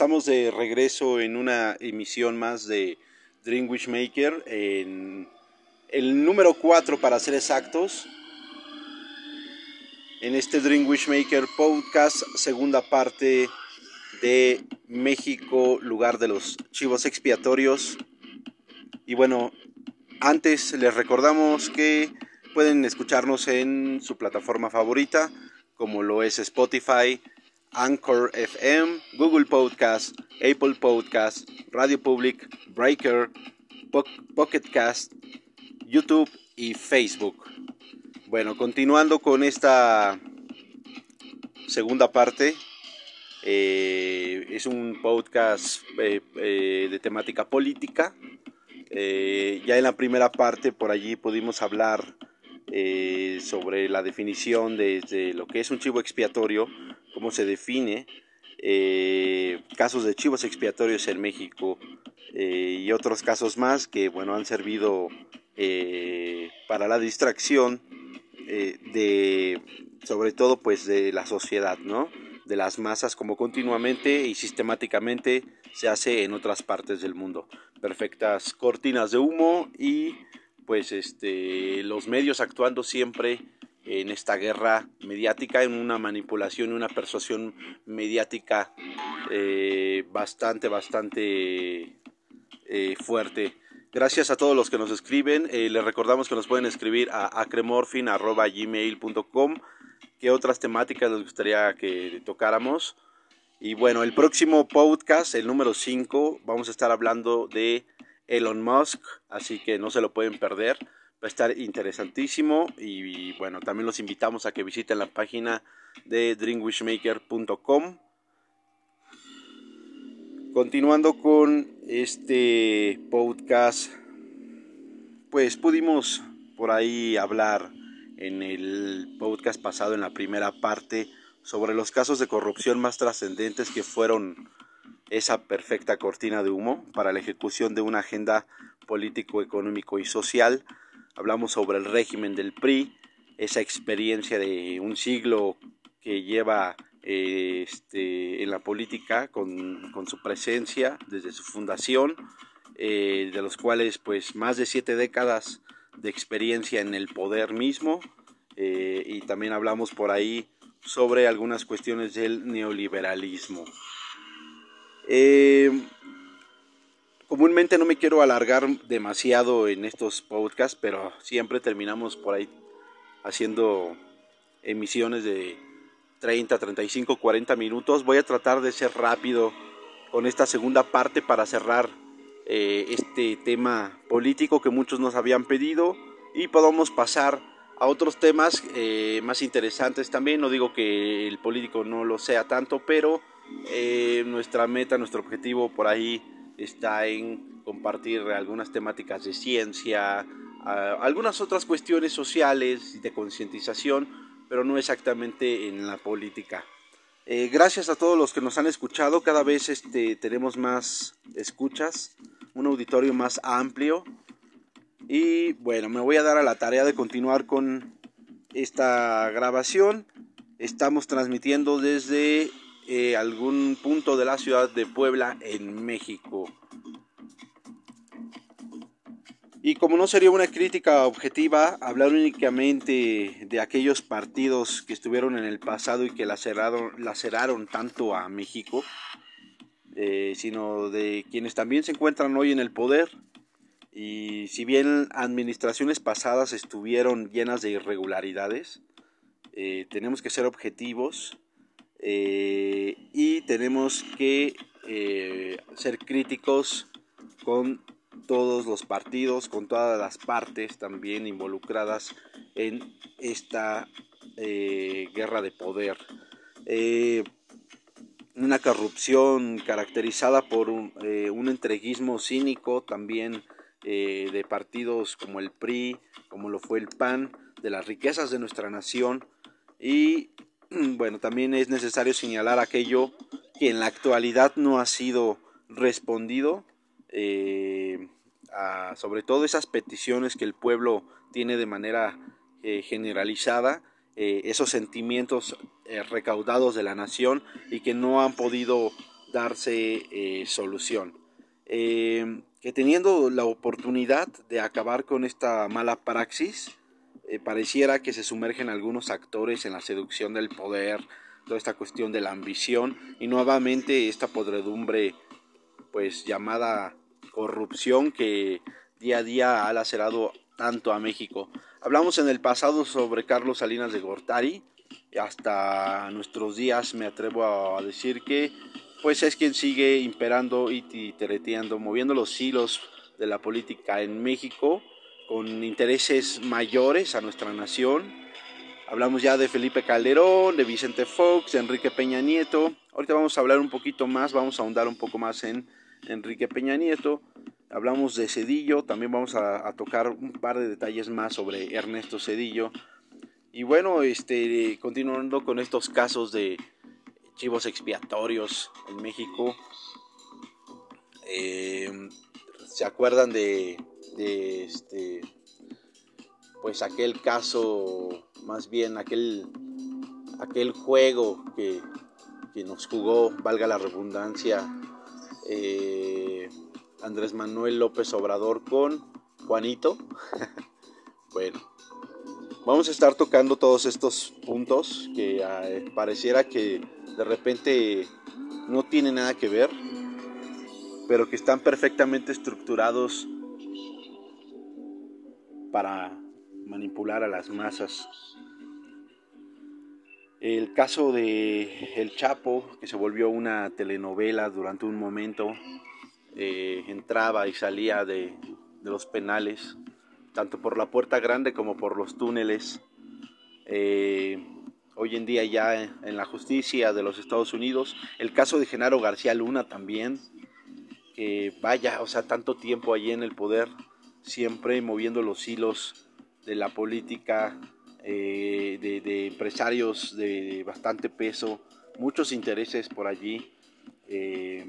estamos de regreso en una emisión más de Dream Wishmaker, en el número 4 para ser exactos. En este Dream Wishmaker podcast, segunda parte de México, lugar de los chivos expiatorios. Y bueno, antes les recordamos que pueden escucharnos en su plataforma favorita, como lo es Spotify, Anchor FM, Google Podcast, Apple Podcast, Radio Public, Breaker, Pocket Cast, YouTube y Facebook. Bueno, continuando con esta segunda parte, eh, es un podcast eh, eh, de temática política. ya en la primera parte por allí pudimos hablar sobre la definición de, lo que es un chivo expiatorio cómo se define, eh, casos de chivos expiatorios en México eh, y otros casos más que bueno han servido eh, para la distracción de sobre todo pues de la sociedad, ¿no? de las masas como continuamente y sistemáticamente se hace en otras partes del mundo. Perfectas cortinas de humo y pues este los medios actuando siempre en esta guerra mediática, en una manipulación, y una persuasión mediática eh, bastante, bastante eh, fuerte. Gracias a todos los que nos escriben. Eh, les recordamos que nos pueden escribir a acremorfin.gmail.com qué otras temáticas les gustaría que tocáramos. Y bueno, el próximo podcast, el número 5, vamos a estar hablando de Elon Musk, así que no se lo pueden perder. Va a estar interesantísimo y, bueno, también los invitamos a que visiten la página de dreamwishmaker.com. Continuando con este podcast, pues pudimos por ahí hablar en el podcast pasado, en la primera parte, sobre los casos de corrupción más trascendentes que fueron esa perfecta cortina de humo para la ejecución de una agenda político, económico y social hablamos sobre el régimen del PRI, esa experiencia de un siglo que lleva eh, este, en la política con, su presencia desde su fundación, eh, de los cuales pues más de siete décadas de experiencia en el poder mismo eh, y también hablamos por ahí sobre algunas cuestiones del neoliberalismo. Comúnmente no me quiero alargar demasiado en estos podcasts, pero siempre terminamos por ahí haciendo emisiones de 30, 35, 40 minutos. Voy a tratar de ser rápido con esta segunda parte para cerrar eh, este tema político que muchos nos habían pedido y podamos pasar a otros temas eh, más interesantes también. No digo que el político no lo sea tanto, pero eh, nuestra meta, nuestro objetivo por ahí está en compartir algunas temáticas de ciencia, algunas otras cuestiones sociales y de concientización, pero no exactamente en la política. Eh, gracias a todos los que nos han escuchado, cada vez este, tenemos más escuchas, un auditorio más amplio y bueno, me voy a dar a la tarea de continuar con esta grabación. Estamos transmitiendo desde eh, algún punto de la ciudad de Puebla en México. Y como no sería una crítica objetiva hablar únicamente de aquellos partidos que estuvieron en el pasado y que laceraron, laceraron tanto a México, eh, sino de quienes también se encuentran hoy en el poder. Y si bien administraciones pasadas estuvieron llenas de irregularidades, eh, tenemos que ser objetivos eh, y tenemos que eh, ser críticos con todos los partidos, con todas las partes también involucradas en esta eh, guerra de poder. una corrupción caracterizada por un, un entreguismo cínico también de partidos como el PRI, como lo fue el PAN, de las riquezas de nuestra nación y bueno, también es necesario señalar aquello que en la actualidad no ha sido respondido, eh, sobre todo esas peticiones que el pueblo tiene de manera eh, generalizada, eh, esos sentimientos recaudados de la nación y que no han podido darse solución. Que teniendo la oportunidad de acabar con esta mala praxis, eh, pareciera que se sumergen algunos actores en la seducción del poder, toda esta cuestión de la ambición y nuevamente esta podredumbre pues llamada corrupción que día a día ha lacerado tanto a México. Hablamos en el pasado sobre Carlos Salinas de Gortari, y hasta nuestros días me atrevo a decir que pues es quien sigue imperando y titereteando, moviendo los hilos de la política en México con intereses mayores a nuestra nación. Hablamos ya de Felipe Calderón, de Vicente Fox, de Enrique Peña Nieto. Ahorita vamos a hablar un poquito más, vamos a ahondar un poco más en Enrique Peña Nieto. Hablamos de Cedillo, también vamos a, a tocar un par de detalles más sobre Ernesto Cedillo. Y bueno, este, continuando con estos casos de chivos expiatorios en México, eh, ¿se acuerdan de, de, este, pues aquel caso, más bien aquel, aquel juego que, que nos jugó, valga la redundancia, eh, Andrés Manuel López Obrador con Juanito? bueno Vamos a estar tocando todos estos puntos que eh, pareciera que de repente no tienen nada que ver, pero que están perfectamente estructurados para manipular a las masas. El caso de El Chapo, que se volvió una telenovela durante un momento, eh, entraba y salía de, los penales tanto por la puerta grande como por los túneles. Eh, hoy en día ya en la justicia de los Estados Unidos, el caso de Genaro García Luna también, que vaya, o sea, tanto tiempo allí en el poder, siempre moviendo los hilos de la política, eh, de, empresarios de bastante peso, muchos intereses por allí. Eh,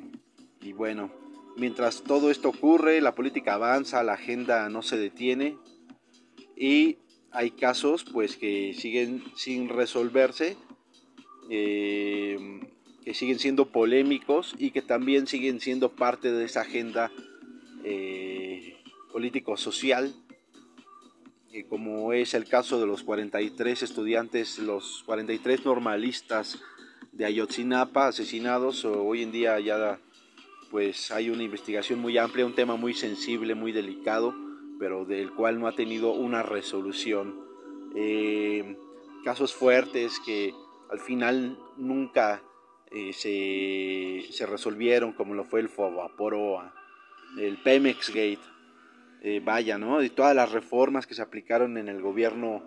y bueno, Mientras todo esto ocurre, la política avanza, la agenda no se detiene y hay casos pues que siguen sin resolverse, eh, que siguen siendo polémicos y que también siguen siendo parte de esa agenda político-social, como es el caso de los 43 estudiantes, los 43 normalistas de Ayotzinapa asesinados, hoy en día ya pues hay una investigación muy amplia, un tema muy sensible, muy delicado, pero del cual no ha tenido una resolución. Eh, casos fuertes que al final nunca eh, se, resolvieron, como lo fue el Fobaporoa, el Pemex Gate, eh, vaya, ¿no? Y todas las reformas que se aplicaron en el gobierno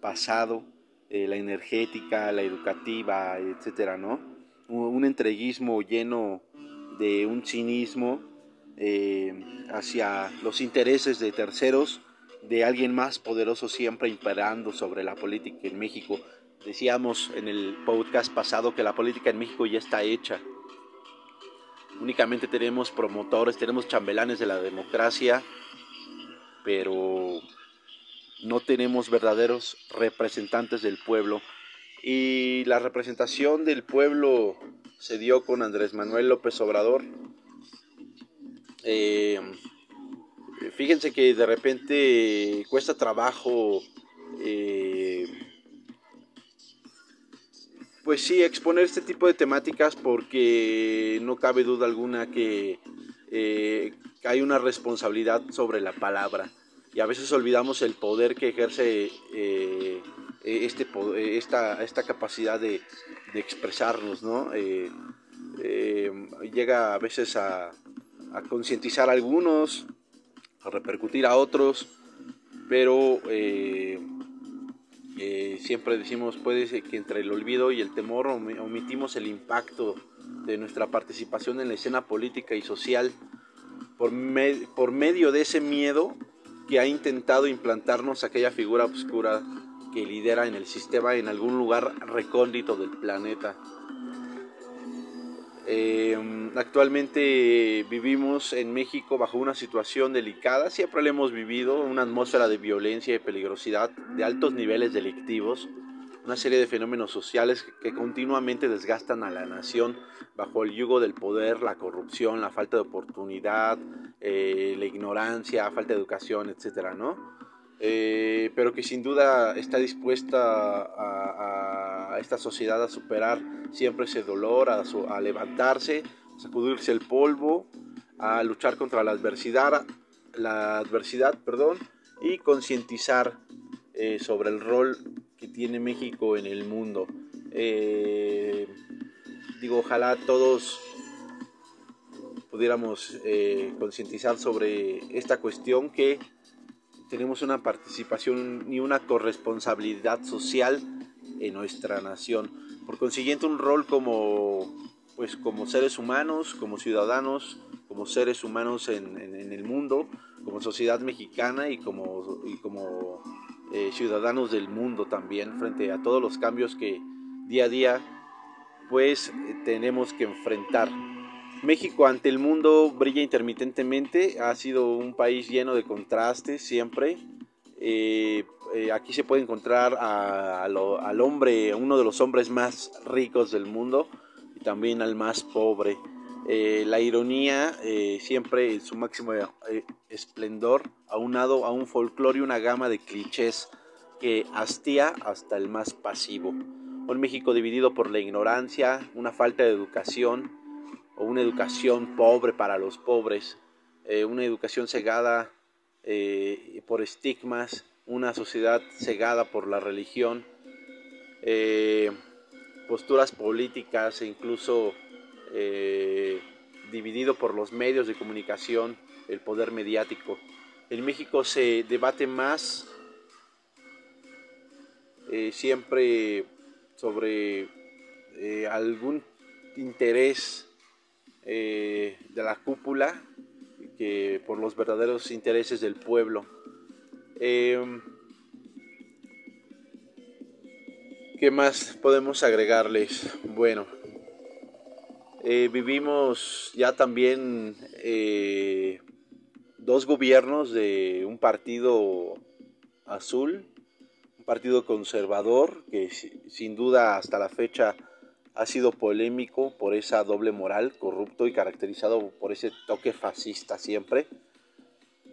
pasado, la energética, la educativa, etcétera, ¿no? un entreguismo lleno de un cinismo eh, hacia los intereses de terceros, de alguien más poderoso siempre imperando sobre la política en México. Decíamos en el podcast pasado que la política en México ya está hecha. Únicamente tenemos promotores, tenemos chambelanes de la democracia, pero no tenemos verdaderos representantes del pueblo. Y la representación del pueblo se dio con Andrés Manuel López Obrador. Eh, fíjense que de repente cuesta trabajo, eh, pues sí, exponer este tipo de temáticas porque no cabe duda alguna que eh, hay una responsabilidad sobre la palabra y a veces olvidamos el poder que ejerce este, esta, esta capacidad de, expresarnos, ¿no? Eh, eh, llega a veces a, concientizar a algunos, a repercutir a otros, pero eh, siempre decimos puede ser que entre el olvido y el temor omitimos el impacto de nuestra participación en la escena política y social por, por medio de ese miedo que ha intentado implantarnos aquella figura oscura que lidera en el sistema en algún lugar recóndito del planeta. Em, actualmente vivimos en México bajo una situación delicada, siempre lo hemos vivido, una atmósfera de violencia y peligrosidad, de altos niveles delictivos. Una serie de fenómenos sociales que continuamente desgastan a la nación bajo el yugo del poder, la corrupción, la falta de oportunidad, eh, la ignorancia, falta de educación, etcétera, ¿no? Eh, pero que sin duda está dispuesta a, esta sociedad a superar siempre ese dolor, a, levantarse, a sacudirse el polvo, a luchar contra la adversidad, la adversidad, perdón, y concientizar eh, sobre el rol que tiene México en el mundo. Eh, digo, ojalá todos pudiéramos eh, concientizar sobre esta cuestión que tenemos una participación y una corresponsabilidad social en nuestra nación. Por consiguiente, un rol como, pues, como seres humanos, como ciudadanos, como seres humanos en, el mundo, como sociedad mexicana y como, y como eh, ciudadanos del mundo también, frente a todos los cambios que día a día pues tenemos que enfrentar. México ante el mundo brilla intermitentemente, ha sido un país lleno de contrastes siempre. Eh, eh, aquí se puede encontrar al hombre, uno de los hombres más ricos del mundo y también al más pobre. Eh, la ironía siempre en su máximo esplendor, aunado a un folclore y una gama de clichés que hastía hasta el más pasivo. Un México dividido por la ignorancia, una falta de educación, o una educación pobre para los pobres, eh, una educación cegada eh, por estigmas, una sociedad cegada por la religión, eh, posturas políticas e incluso dividido por los medios de comunicación, el poder mediático. En México se debate más siempre sobre algún interés eh, de la cúpula que por los verdaderos intereses del pueblo. Em, ¿Qué más podemos agregarles? Bueno, eh, vivimos ya también eh, dos gobiernos de un partido azul, un partido conservador que sin duda hasta la fecha ha sido polémico por esa doble moral, corrupto y caracterizado por ese toque fascista siempre.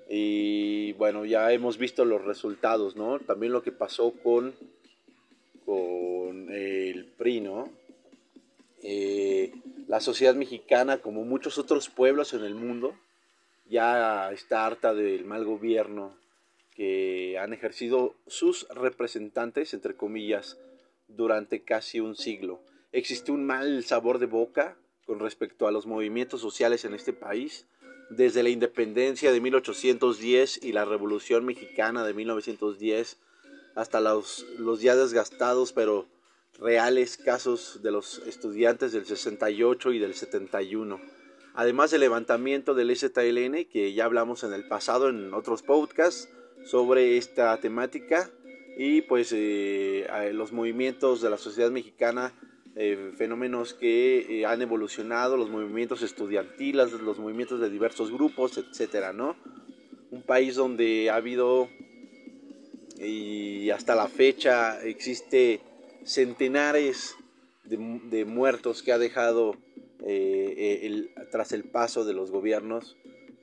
Y bueno, ya hemos visto los resultados, ¿no? También lo que pasó con, con el PRI, ¿no? Eh, la sociedad mexicana, como muchos otros pueblos en el mundo, ya está harta del mal gobierno que han ejercido sus representantes, entre comillas, durante casi un siglo existe un mal sabor de boca con respecto a los movimientos sociales en este país. Desde la independencia de 1810 y la Revolución Mexicana de 1910 hasta los, los ya desgastados pero reales casos de los estudiantes del 68 y del 71. Además del levantamiento del STLN, que ya hablamos en el pasado en otros podcasts sobre esta temática, y pues eh, los movimientos de la sociedad mexicana eh, fenómenos que eh, han evolucionado, los movimientos estudiantiles, los movimientos de diversos grupos, etcétera, ¿no? Un país donde ha habido y hasta la fecha existe centenares de, muertos que ha dejado eh, tras el paso de los gobiernos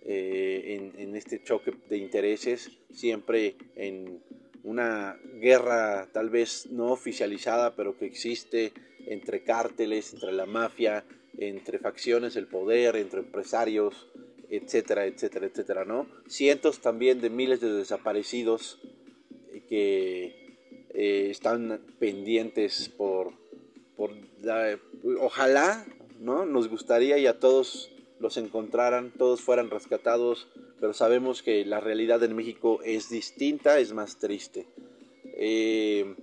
en, en este choque de intereses, siempre en una guerra tal vez no oficializada, pero que existe entre cárteles, entre la mafia, entre facciones del poder, entre empresarios, etcétera, etcétera, etcétera, ¿no? Cientos también de miles de desaparecidos que eh, están pendientes por, por ojalá, ¿no? Nos gustaría y a todos los encontraran, todos fueran rescatados, pero sabemos que la realidad en México es distinta, es más triste. Eh,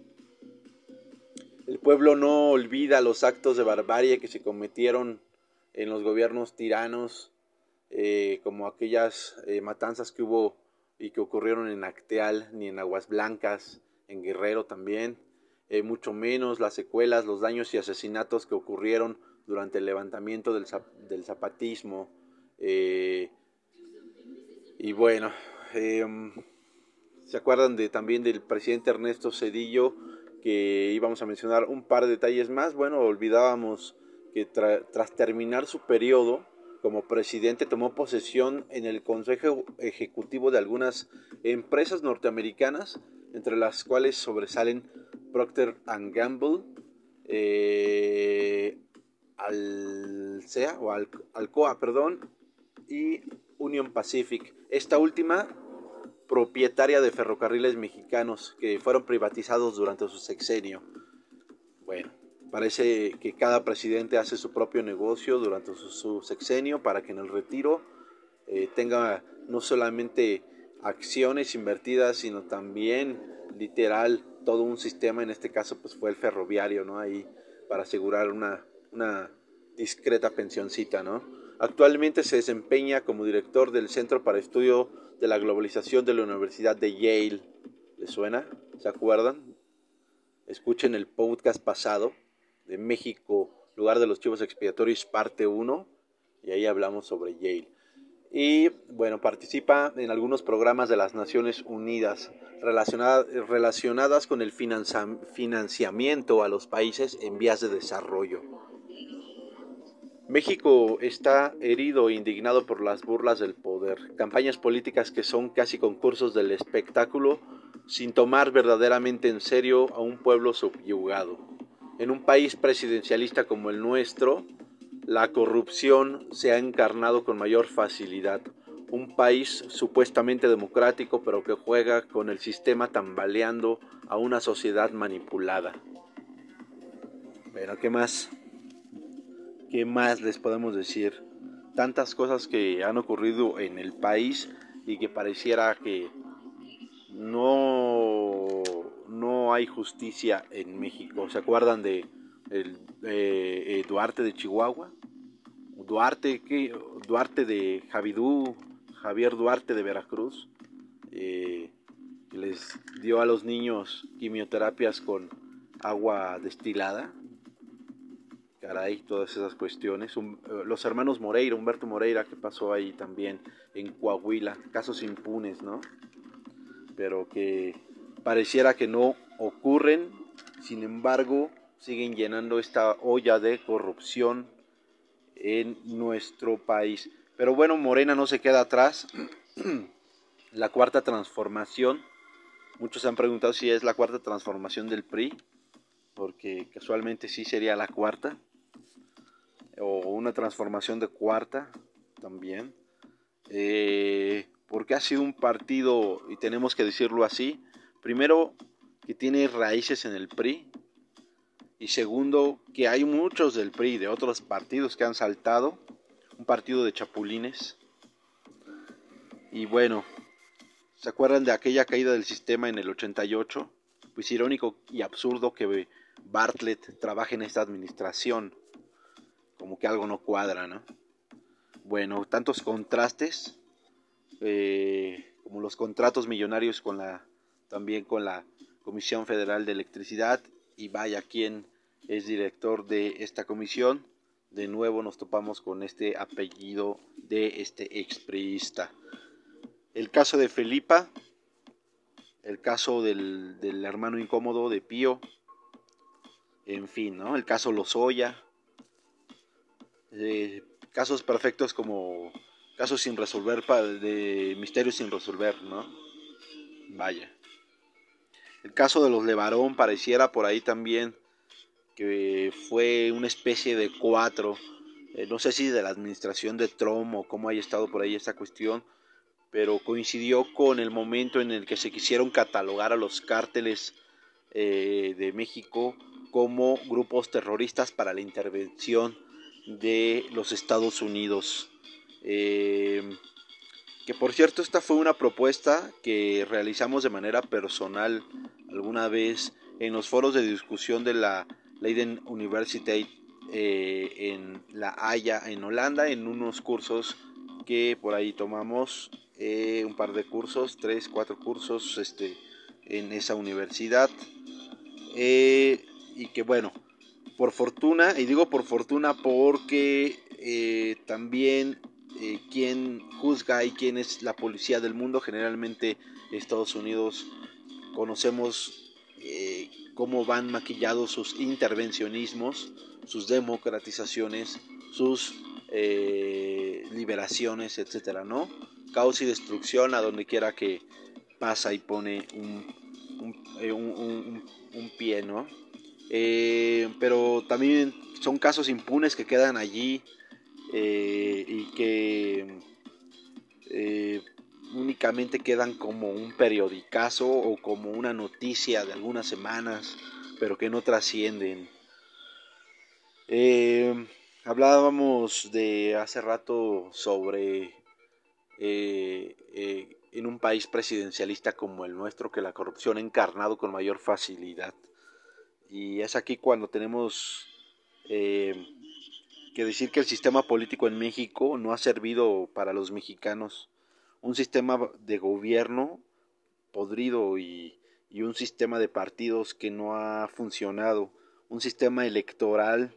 el pueblo no olvida los actos de barbarie que se cometieron en los gobiernos tiranos, eh, como aquellas matanzas que hubo y que ocurrieron en Acteal, ni en Aguas Blancas, en Guerrero también, eh, mucho menos las secuelas, los daños y asesinatos que ocurrieron durante el levantamiento del, del zapatismo. y bueno, em, ¿se acuerdan de, también del presidente Ernesto Cedillo? que íbamos a mencionar un par de detalles más. Bueno, olvidábamos que tras terminar su periodo como presidente tomó posesión en el Consejo Ejecutivo de algunas empresas norteamericanas, entre las cuales sobresalen Procter Gamble, eh, o Alcoa, perdón, y Union Pacific. Esta última propietaria de ferrocarriles mexicanos que fueron privatizados durante su sexenio. Bueno, parece que cada presidente hace su propio negocio durante su, sexenio para que en el retiro eh, tenga no solamente acciones invertidas, sino también literal todo un sistema, en este caso pues fue el ferroviario, ¿no? Ahí para asegurar una, una discreta pensioncita, ¿no? Actualmente se desempeña como director del Centro para Estudio de la Globalización de la Universidad de Yale. ¿Les suena? ¿Se acuerdan? Escuchen el podcast pasado de México, lugar de los chivos expiatorios, parte 1, y ahí hablamos sobre Yale. Y bueno, participa en algunos programas de las Naciones Unidas relacionadas con el financiamiento a los países en vías de desarrollo. México está herido e indignado por las burlas del poder, campañas políticas que son casi concursos del espectáculo sin tomar verdaderamente en serio a un pueblo subyugado. En un país presidencialista como el nuestro, la corrupción se ha encarnado con mayor facilidad. Un país supuestamente democrático pero que juega con el sistema tambaleando a una sociedad manipulada. Bueno, ¿qué más? ¿Qué más les podemos decir? Tantas cosas que han ocurrido en el país y que pareciera que no, no hay justicia en México. ¿Se acuerdan de el, eh, Duarte de Chihuahua? Duarte. Duarte de Javidú, Javier Duarte de Veracruz, eh, les dio a los niños quimioterapias con agua destilada caray, todas esas cuestiones. Eh, los hermanos Moreira, Humberto Moreira, que pasó ahí también en Coahuila, casos impunes, ¿no? Pero que pareciera que no ocurren, sin embargo, siguen llenando esta olla de corrupción en nuestro país. Pero bueno, Morena no se queda atrás. la cuarta transformación. Muchos han preguntado si es la cuarta transformación del PRI, porque casualmente sí sería la cuarta o una transformación de cuarta también, eh, porque ha sido un partido, y tenemos que decirlo así, primero que tiene raíces en el PRI, y segundo que hay muchos del PRI, de otros partidos que han saltado, un partido de chapulines, y bueno, ¿se acuerdan de aquella caída del sistema en el 88? Pues irónico y absurdo que Bartlett trabaje en esta administración como que algo no cuadra, ¿no? Bueno, tantos contrastes, eh, como los contratos millonarios con la, también con la Comisión Federal de Electricidad, y vaya quien es director de esta comisión, de nuevo nos topamos con este apellido de este expriista. El caso de Felipa, el caso del, del hermano incómodo de Pío, en fin, ¿no? El caso Lozoya, eh, casos perfectos como casos sin resolver, de misterios sin resolver, ¿no? Vaya. El caso de los Levarón pareciera por ahí también que fue una especie de cuatro, eh, no sé si de la administración de Trump o cómo haya estado por ahí esta cuestión, pero coincidió con el momento en el que se quisieron catalogar a los cárteles eh, de México como grupos terroristas para la intervención de los Estados Unidos. Eh, que por cierto, esta fue una propuesta que realizamos de manera personal alguna vez en los foros de discusión de la Leiden University eh, en La Haya, en Holanda, en unos cursos que por ahí tomamos, eh, un par de cursos, tres, cuatro cursos este, en esa universidad. y que bueno, por fortuna, y digo por fortuna porque eh, también eh, quien juzga y quien es la policía del mundo, generalmente Estados Unidos conocemos eh, cómo van maquillados sus intervencionismos, sus democratizaciones, sus eh, liberaciones, etcétera, ¿no? Caos y destrucción a donde quiera que pasa y pone un, un, pie, ¿no? Pero también son casos impunes que quedan allí y que únicamente quedan como un periodicazo o como una noticia de algunas semanas, pero que no trascienden. Eh, hablábamos de hace rato sobre eh, eh, en un país presidencialista como el nuestro que la corrupción ha encarnado con mayor facilidad. Y es aquí cuando tenemos que decir que el sistema político en México no ha servido para los mexicanos. Un sistema de gobierno podrido y, un sistema de partidos que no ha funcionado, un sistema electoral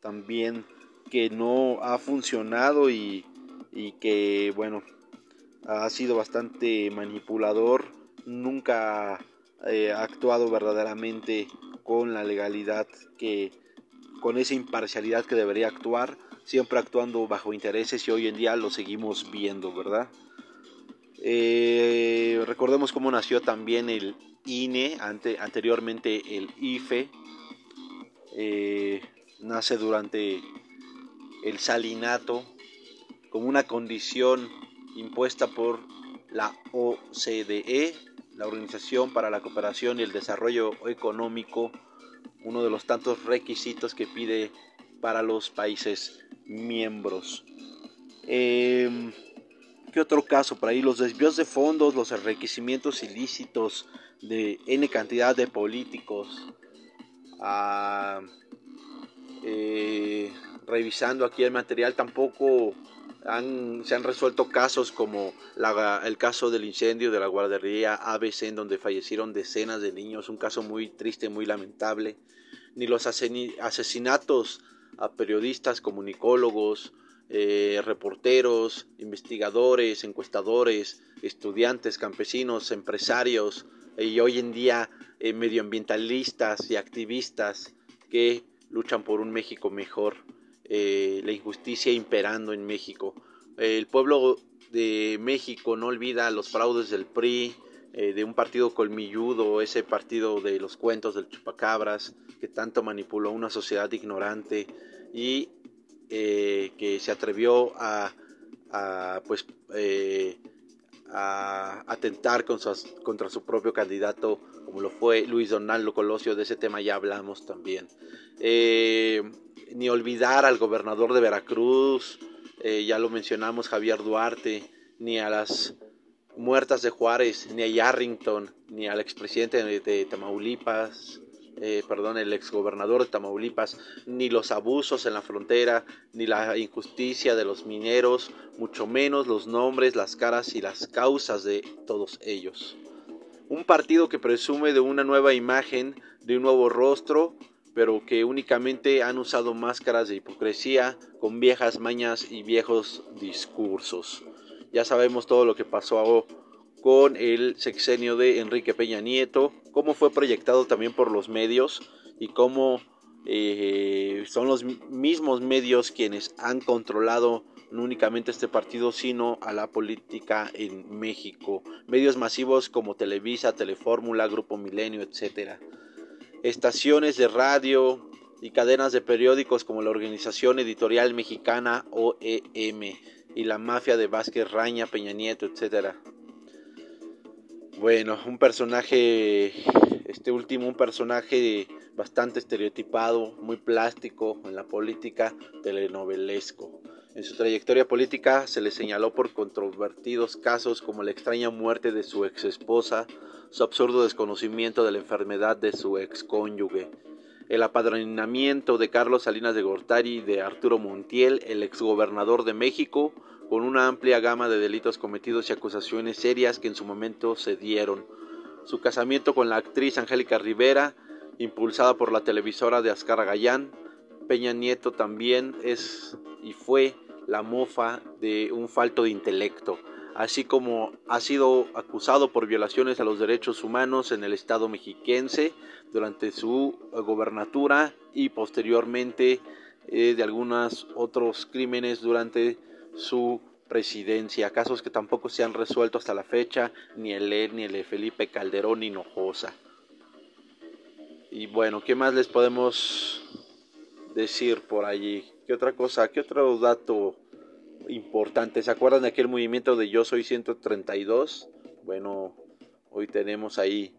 también que no ha funcionado y, que bueno ha sido bastante manipulador, nunca eh, ha actuado verdaderamente con la legalidad que con esa imparcialidad que debería actuar, siempre actuando bajo intereses y hoy en día lo seguimos viendo, ¿verdad? Eh, recordemos cómo nació también el INE, anteriormente el IFE. Eh, nace durante el salinato como una condición impuesta por la OCDE, la Organización para la Cooperación y el Desarrollo Económico, uno de los tantos requisitos que pide para los países miembros. Eh, ¿Qué otro caso? Por ahí los desvíos de fondos, los enriquecimientos ilícitos de N cantidad de políticos. Ah, eh, revisando aquí el material tampoco se han resuelto casos como el caso del incendio de la guardería ABC en donde fallecieron decenas de niños, un caso muy triste, muy lamentable, ni los asesinatos a periodistas, comunicólogos, eh, reporteros, investigadores, encuestadores, estudiantes, campesinos, empresarios eh, y hoy en día eh, medioambientalistas y activistas que luchan por un México mejor, la injusticia imperando en México. el pueblo de México no olvida los fraudes del PRI, de un partido colmilludo, ese partido de los cuentos del chupacabras, que tanto manipuló una sociedad ignorante y eh, que se atrevió a, pues eh, a atentar contra, su propio candidato como lo fue Luis Donaldo Colosio de ese tema ya hablamos también eh, ni olvidar al gobernador de Veracruz ya lo mencionamos Javier Duarte ni a las muertas de Juárez ni a Yarrington ni al expresidente de Tamaulipas eh, perdón, el exgobernador de Tamaulipas, ni los abusos en la frontera, ni la injusticia de los mineros, mucho menos los nombres, las caras y las causas de todos ellos. Un partido que presume de una nueva imagen, de un nuevo rostro, pero que únicamente han usado máscaras de hipocresía con viejas mañas y viejos discursos. Ya sabemos todo lo que pasó con el sexenio de Enrique Peña Nieto, cómo fue proyectado también por los medios y cómo eh, son los mismos medios quienes han controlado no únicamente este partido, sino a la política en México. Medios masivos como Televisa, Telefórmula, Grupo Milenio, etc. Estaciones de radio y cadenas de periódicos como la Organización Editorial Mexicana OEM y la mafia de Vázquez Raña, Peña Nieto, etc. Bueno, un personaje, este último, un personaje bastante estereotipado, muy plástico en la política, telenovelesco. En su trayectoria política se le señaló por controvertidos casos como la extraña muerte de su ex esposa, su absurdo desconocimiento de la enfermedad de su ex cónyuge, el apadrinamiento de Carlos Salinas de Gortari y de Arturo Montiel, el exgobernador de México, con una amplia gama de delitos cometidos y acusaciones serias que en su momento se dieron. Su casamiento con la actriz Angélica Rivera, impulsada por la televisora de Ascar Gallán, Peña Nieto también es y fue la mofa de un falto de intelecto. así como ha sido acusado por violaciones a los derechos humanos en el estado mexiquense durante su gobernatura y posteriormente eh, de algunos otros crímenes durante su presidencia, casos que tampoco se han resuelto hasta la fecha, ni el E, ni el de Felipe Calderón Hinojosa. Y bueno, ¿qué más les podemos decir por allí? ¿Qué otra cosa? ¿Qué otro dato importante? ¿Se acuerdan de aquel movimiento de Yo Soy 132? Bueno, hoy tenemos ahí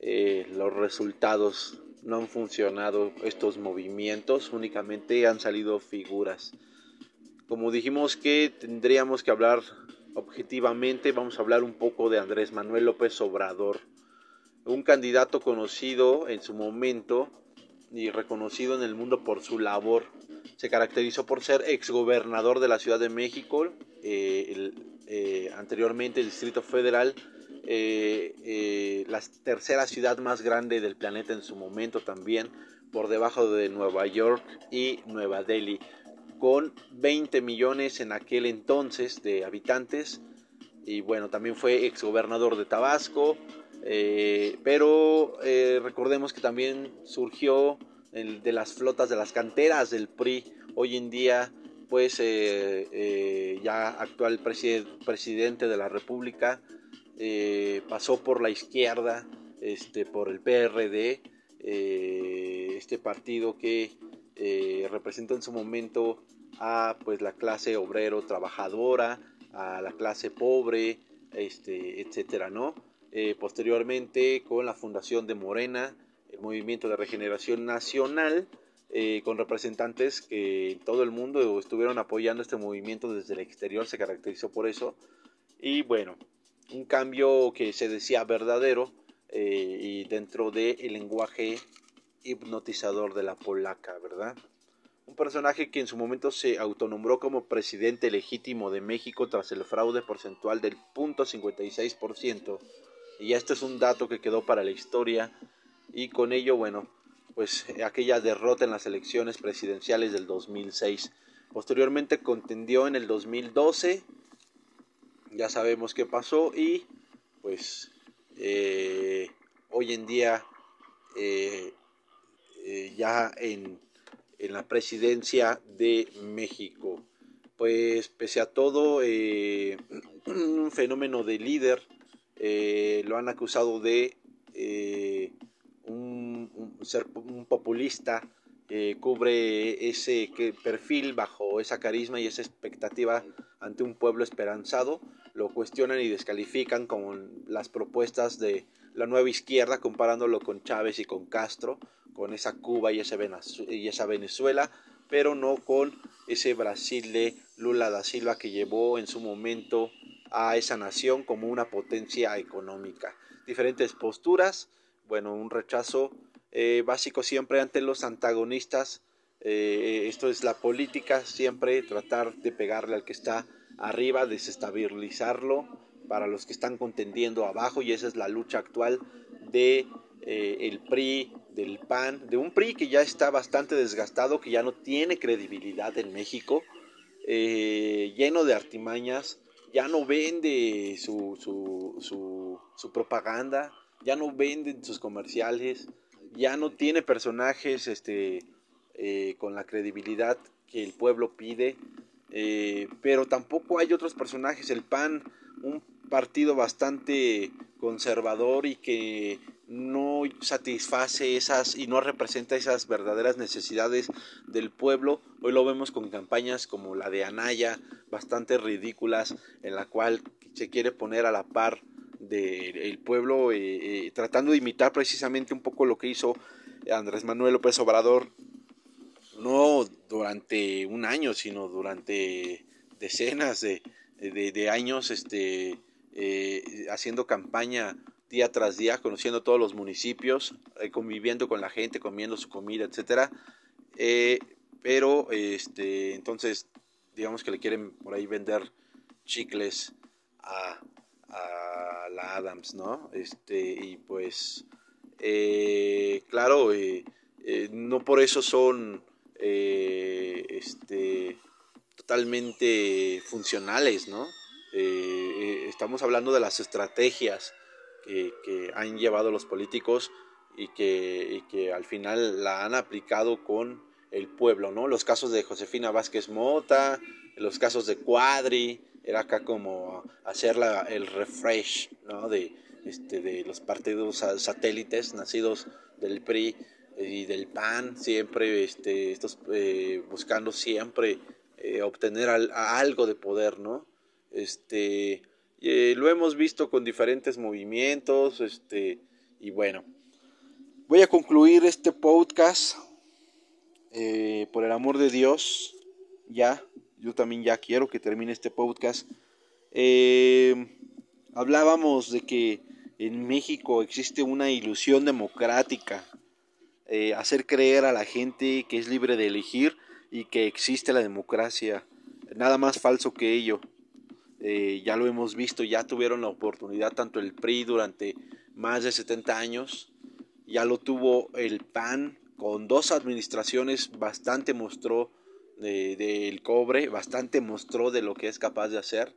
eh, los resultados. No han funcionado estos movimientos, únicamente han salido figuras. Como dijimos que tendríamos que hablar objetivamente, vamos a hablar un poco de Andrés Manuel López Obrador, un candidato conocido en su momento y reconocido en el mundo por su labor. Se caracterizó por ser exgobernador de la Ciudad de México, eh, eh, anteriormente el Distrito Federal, eh, la tercera ciudad más grande del planeta en su momento también, por debajo de Nueva York y Nueva Delhi con 20 millones en aquel entonces de habitantes. Y bueno, también fue exgobernador de Tabasco. Eh, pero eh, recordemos que también surgió el, de las flotas de las canteras del PRI. Hoy en día, pues eh, ya actual presidente de la República pasó por la izquierda, este, por el PRD, este partido que eh, representó en su momento a pues la clase obrero trabajadora, a la clase pobre, este, etcétera, ¿no? Eh, posteriormente con la fundación de Morena, el Movimiento de Regeneración Nacional, eh, con representantes que en todo el mundo estuvieron apoyando este movimiento desde el exterior, se caracterizó por eso. Y bueno, un cambio que se decía verdadero y dentro del lenguaje hipnotizador de la polaca, ¿verdad? Un personaje que en su momento se autonombró como presidente legítimo de México tras el fraude porcentual del 0.56%. Y este es un dato que quedó para la historia y con ello, bueno, pues aquella derrota en las elecciones presidenciales del 2006. Posteriormente contendió en el 2012, ya sabemos qué pasó y pues eh, hoy en día eh, eh, ya en, la presidencia de México. Pues pese a todo, eh, un fenómeno de líder, eh, lo han acusado de un, ser un populista, cubre ese perfil bajo esa carisma y esa expectativa ante un pueblo esperanzado, lo cuestionan y descalifican con las propuestas de la nueva izquierda comparándolo con Chávez y con Castro, con esa Cuba y, y esa Venezuela, pero no con ese Brasil de Lula da Silva que llevó en su momento a esa nación como una potencia económica. Diferentes posturas, bueno, un rechazo eh, básico siempre ante los antagonistas. Eh, esto es la política, siempre tratar de pegarle al que está arriba, desestabilizarlo para los que están contendiendo abajo y esa es la lucha actual de eh, el PRI, del PAN, de un PRI que ya está bastante desgastado, que ya no tiene credibilidad en México, lleno de artimañas, ya no vende su, su, propaganda, ya no venden sus comerciales, ya no tiene personajes este, eh, con la credibilidad que el pueblo pide, pero tampoco hay otros personajes. El PAN, un partido bastante conservador y que no satisface esas y no representa esas verdaderas necesidades del pueblo. Hoy lo vemos con campañas como la de Anaya, bastante ridículas, en la cual se quiere poner a la par del pueblo, eh, eh, tratando de imitar precisamente un poco lo que hizo Andrés Manuel López Obrador, no durante un año, sino durante decenas de, de años, este, eh, haciendo campaña día tras día, conociendo todos los municipios, eh, conviviendo con la gente, comiendo su comida, etcétera. Eh, pero este, entonces, digamos que le quieren por ahí vender chicles a, a la Adams, ¿no? Este, y pues, claro, no por eso son este, totalmente funcionales, ¿no? estamos hablando de las estrategias que, que han llevado los políticos y que, y que al final la han aplicado con el pueblo, ¿no? Los casos de Josefina Vázquez Mota, los casos de Cuadri, era acá como hacer la, el refresh, ¿no? De, este, de los partidos satélites nacidos del PRI y del PAN, siempre este, estos, eh, buscando siempre eh, obtener algo de poder, ¿no? Este, eh, lo hemos visto con diferentes movimientos, este, y bueno, voy a concluir este podcast eh, por el amor de Dios, ya, yo también ya quiero que termine este podcast. Eh, hablábamos de que en México existe una ilusión democrática, hacer creer a la gente que es libre de elegir y que existe la democracia. Nada más falso que ello. Ya lo hemos visto, ya tuvieron la oportunidad tanto el PRI durante más de 70 años, ya lo tuvo el PAN con dos administraciones bastante mostró del cobre, bastante mostró de lo que es capaz de hacer.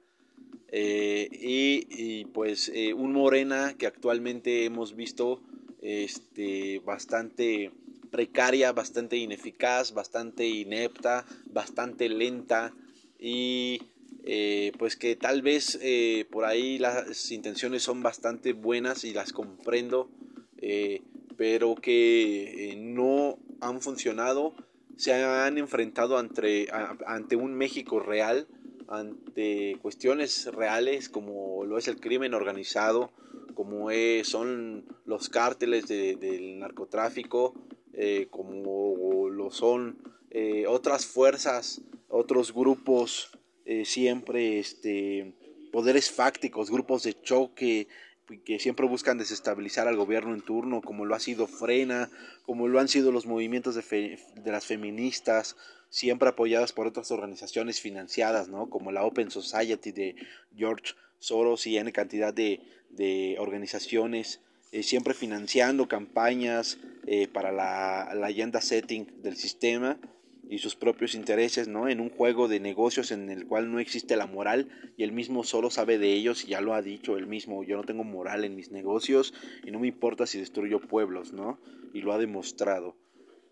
Eh, y, pues eh, un Morena que actualmente hemos visto este, bastante precaria, bastante ineficaz, bastante inepta, bastante lenta y eh, pues que tal vez por ahí las intenciones son bastante buenas y las comprendo pero que eh, no han funcionado, se han enfrentado ante, ante un México real, ante cuestiones reales como lo es el crimen organizado, como son los cárteles del narcotráfico, eh, como lo son eh, otras fuerzas, otros grupos, siempre este, poderes fácticos, grupos de choque, que siempre buscan desestabilizar al gobierno en turno, como lo ha sido Frena, como lo han sido los movimientos de, las feministas, siempre apoyadas por otras organizaciones financiadas, ¿no? como la Open Society de George Soros y N cantidad de, organizaciones, eh, siempre financiando campañas eh, para la, la agenda setting del sistema y sus propios intereses, ¿no? En un juego de negocios en el cual no existe la moral y él mismo solo sabe de ellos y ya lo ha dicho él mismo, yo no tengo moral en mis negocios y no me importa si destruyo pueblos, ¿no? Y lo ha demostrado.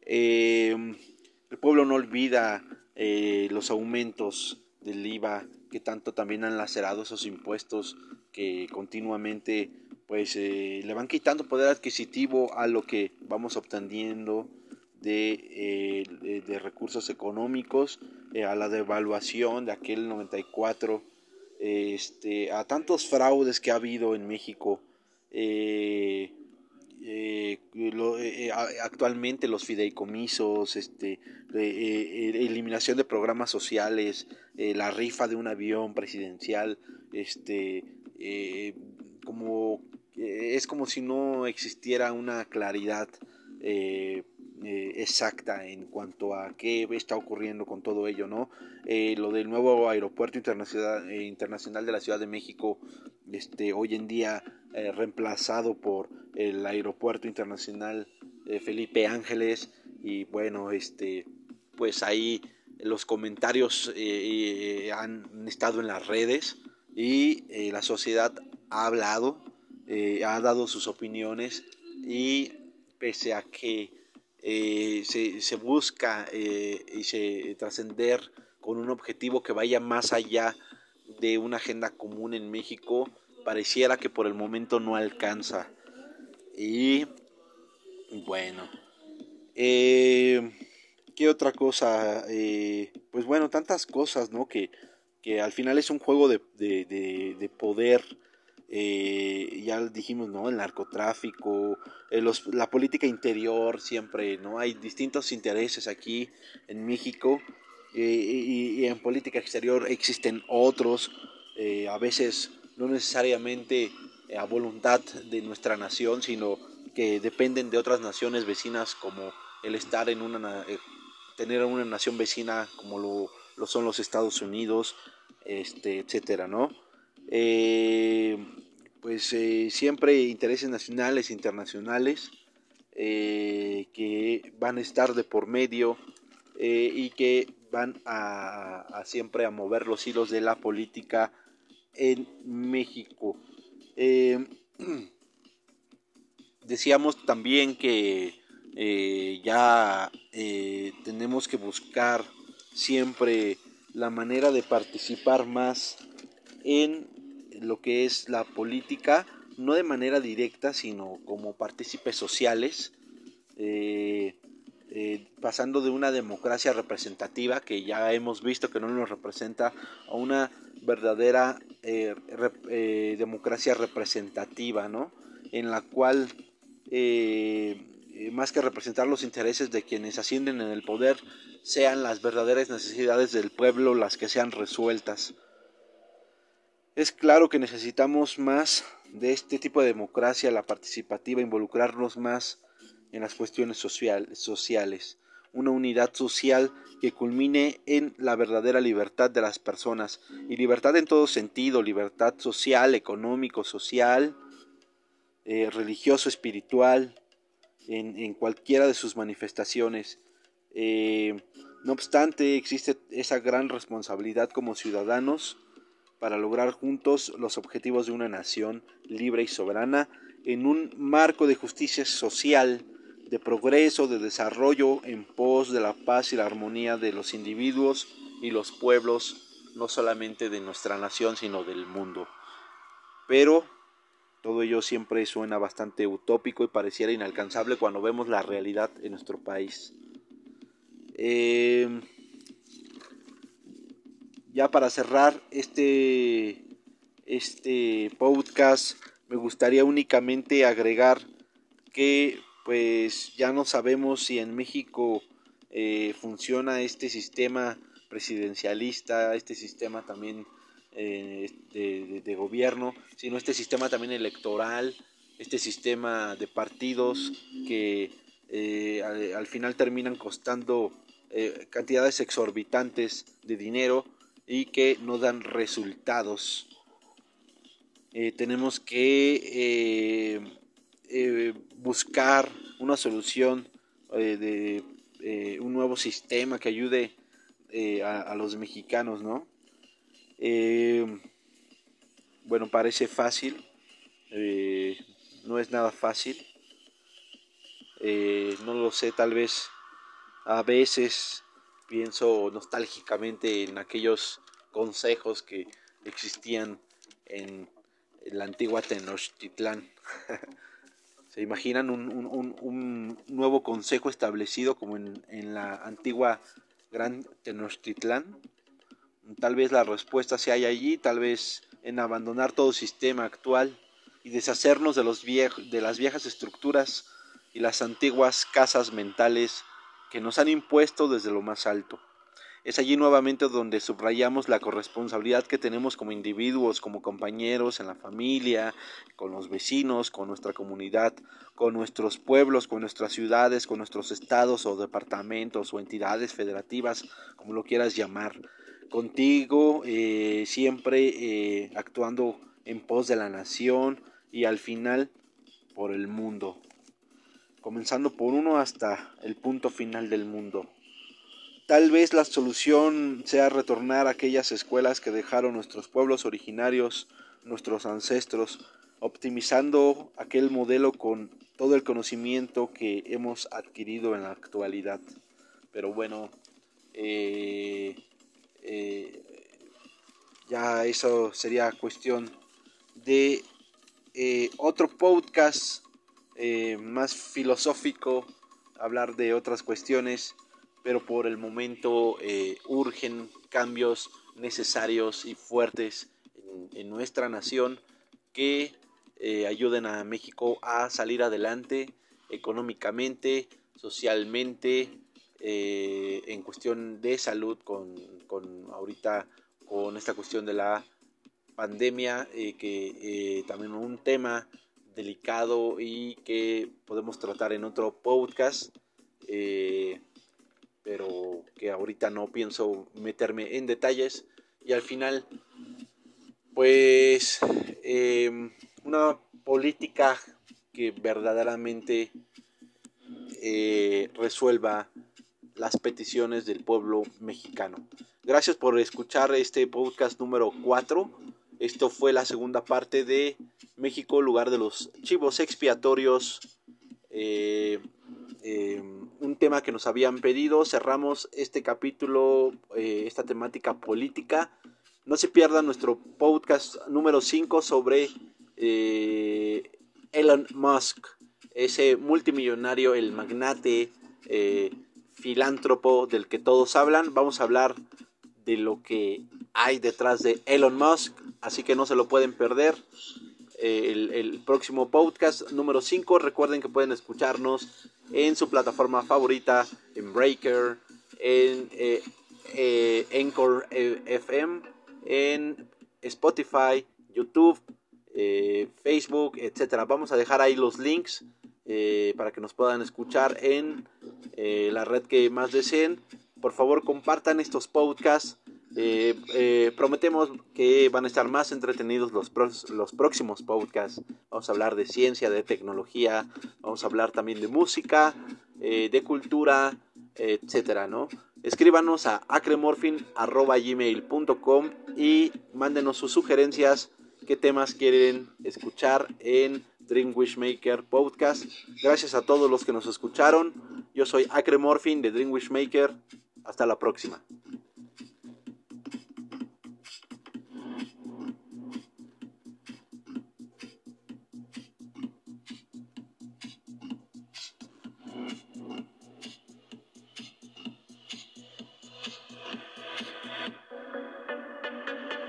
Em, el pueblo no olvida eh, los aumentos del IVA que tanto también han lacerado esos impuestos que continuamente pues eh, le van quitando poder adquisitivo a lo que vamos obteniendo eh, de, de, recursos económicos, eh, a la devaluación de aquel 94, este, a tantos fraudes que ha habido en México. Eh, actualmente los fideicomisos, este, eliminación de programas sociales, la rifa de un avión presidencial, este, como es como si no existiera una claridad eh, exacta en cuanto a qué está ocurriendo con todo ello, ¿no? Eh, lo del nuevo aeropuerto internacional, eh, internacional de la Ciudad de México, este, hoy en día reemplazado por el aeropuerto internacional Felipe Ángeles y bueno, este, pues ahí los comentarios han estado en las redes y la sociedad ha hablado, ha dado sus opiniones y pese a que eh, se, busca eh, y se trascender con un objetivo que vaya más allá de una agenda común en México, pareciera que por el momento no alcanza. Y bueno, eh, ¿qué otra cosa? pues bueno, tantas cosas, ¿no? Que, que al final es un juego de, de poder eh, ya dijimos, ¿no? El narcotráfico, eh, la política interior, siempre, ¿no? Hay distintos intereses aquí en México eh, y, en política exterior existen otros, a veces no necesariamente a voluntad de nuestra nación, sino que dependen de otras naciones vecinas como el estar en una, tener una nación vecina como lo, lo son los Estados Unidos, este, etcétera, ¿no? Pues eh, siempre intereses nacionales e internacionales eh, que van a estar de por medio y que van a, siempre a mover los hilos de la política en México. Eh, decíamos también que eh, ya eh, tenemos que buscar siempre la manera de participar más en lo que es la política, no de manera directa, sino como partícipes sociales, eh, pasando de una democracia representativa que ya hemos visto que no nos representa a una verdadera democracia representativa, ¿no? En la cual más que representar los intereses de quienes ascienden en el poder, sean las verdaderas necesidades del pueblo las que sean resueltas. Es claro que necesitamos más de este tipo de democracia, la participativa, involucrarnos más en las cuestiones sociales, una unidad social que culmine en la verdadera libertad de las personas, y libertad en todo sentido, libertad social, económico, social, eh, religioso, espiritual, en, cualquiera de sus manifestaciones. Eh, no obstante, existe esa gran responsabilidad como ciudadanos para lograr juntos los objetivos de una nación libre y soberana en un marco de justicia social, de progreso, de desarrollo en pos de la paz y la armonía de los individuos y los pueblos, no solamente de nuestra nación, sino del mundo. Pero todo ello siempre suena bastante utópico y pareciera inalcanzable cuando vemos la realidad en nuestro país. Eh, ya para cerrar este, este podcast, me gustaría únicamente agregar que pues ya no sabemos si en México eh, funciona este sistema presidencialista, este sistema también eh, de, gobierno, sino este sistema también electoral, este sistema de partidos que eh, al, final terminan costando eh, cantidades exorbitantes de dinero y que no dan resultados. tenemos que buscar una solución de un nuevo sistema que ayude a, a, los mexicanos, ¿no? Eh, bueno, parece fácil, eh, no es nada fácil. Eh, no lo sé, tal vez a veces pienso nostálgicamente en aquellos consejos que existían en, la antigua Tenochtitlán. ¿Se imaginan un, nuevo consejo establecido como en, en la antigua Gran Tenochtitlán? Tal vez la respuesta se haya allí, tal vez en abandonar todo sistema actual y deshacernos de, los de las viejas estructuras y las antiguas casas mentales que nos han impuesto desde lo más alto. Es allí nuevamente donde subrayamos la corresponsabilidad que tenemos como individuos, como compañeros, en la familia, con los vecinos, con nuestra comunidad, con nuestros pueblos, con nuestras ciudades, con nuestros estados o departamentos o entidades federativas, como lo quieras llamar contigo, eh, siempre eh, actuando en pos de la nación y al final por el mundo, comenzando por uno hasta el punto final del mundo. Tal vez la solución sea retornar a aquellas escuelas que dejaron nuestros pueblos originarios, nuestros ancestros, optimizando aquel modelo con todo el conocimiento que hemos adquirido en la actualidad. Pero bueno, eh, eh, ya eso sería cuestión de eh, otro podcast eh, más filosófico, hablar de otras cuestiones, pero por el momento urgen cambios necesarios y fuertes en, nuestra nación que ayuden a México a salir adelante económicamente, socialmente, en cuestión de salud con con ahorita con esta cuestión de la pandemia, eh, que eh, también un tema delicado y que podemos tratar en otro podcast, eh, pero que ahorita no pienso meterme en detalles. Y al final, pues, em, una política que verdaderamente resuelva las peticiones del pueblo mexicano. Gracias por escuchar este podcast número 4. Esto fue la segunda parte de México, lugar de los chivos expiatorios. Eh, eh, un tema que nos habían pedido. Cerramos este capítulo, eh, esta temática política. No se pierdan nuestro podcast número 5 sobre Elon Musk, ese multimillonario, el magnate filántropo del que todos hablan. Vamos a hablar de lo que hay detrás de Elon Musk, así que no se lo pueden perder. Eh, el, próximo podcast número 5, recuerden que pueden escucharnos en su plataforma favorita, en Breaker, en eh, eh, Anchor FM, en Spotify, YouTube, Facebook, etcétera. Vamos a dejar ahí los links para que nos puedan escuchar en la red que más deseen. Por favor, compartan estos podcasts. Eh, eh, prometemos que van a estar más entretenidos los, próximos podcasts. Vamos a hablar de ciencia, de tecnología, vamos a hablar también de música, eh, de cultura, etcétera, ¿no? Escríbanos a acremorphin.gmail.com y mándenos sus sugerencias, qué temas quieren escuchar en Dream Wishmaker Podcast. Gracias a todos los que nos escucharon. Yo soy Acremorphin de Dream Wishmaker. Hasta la próxima.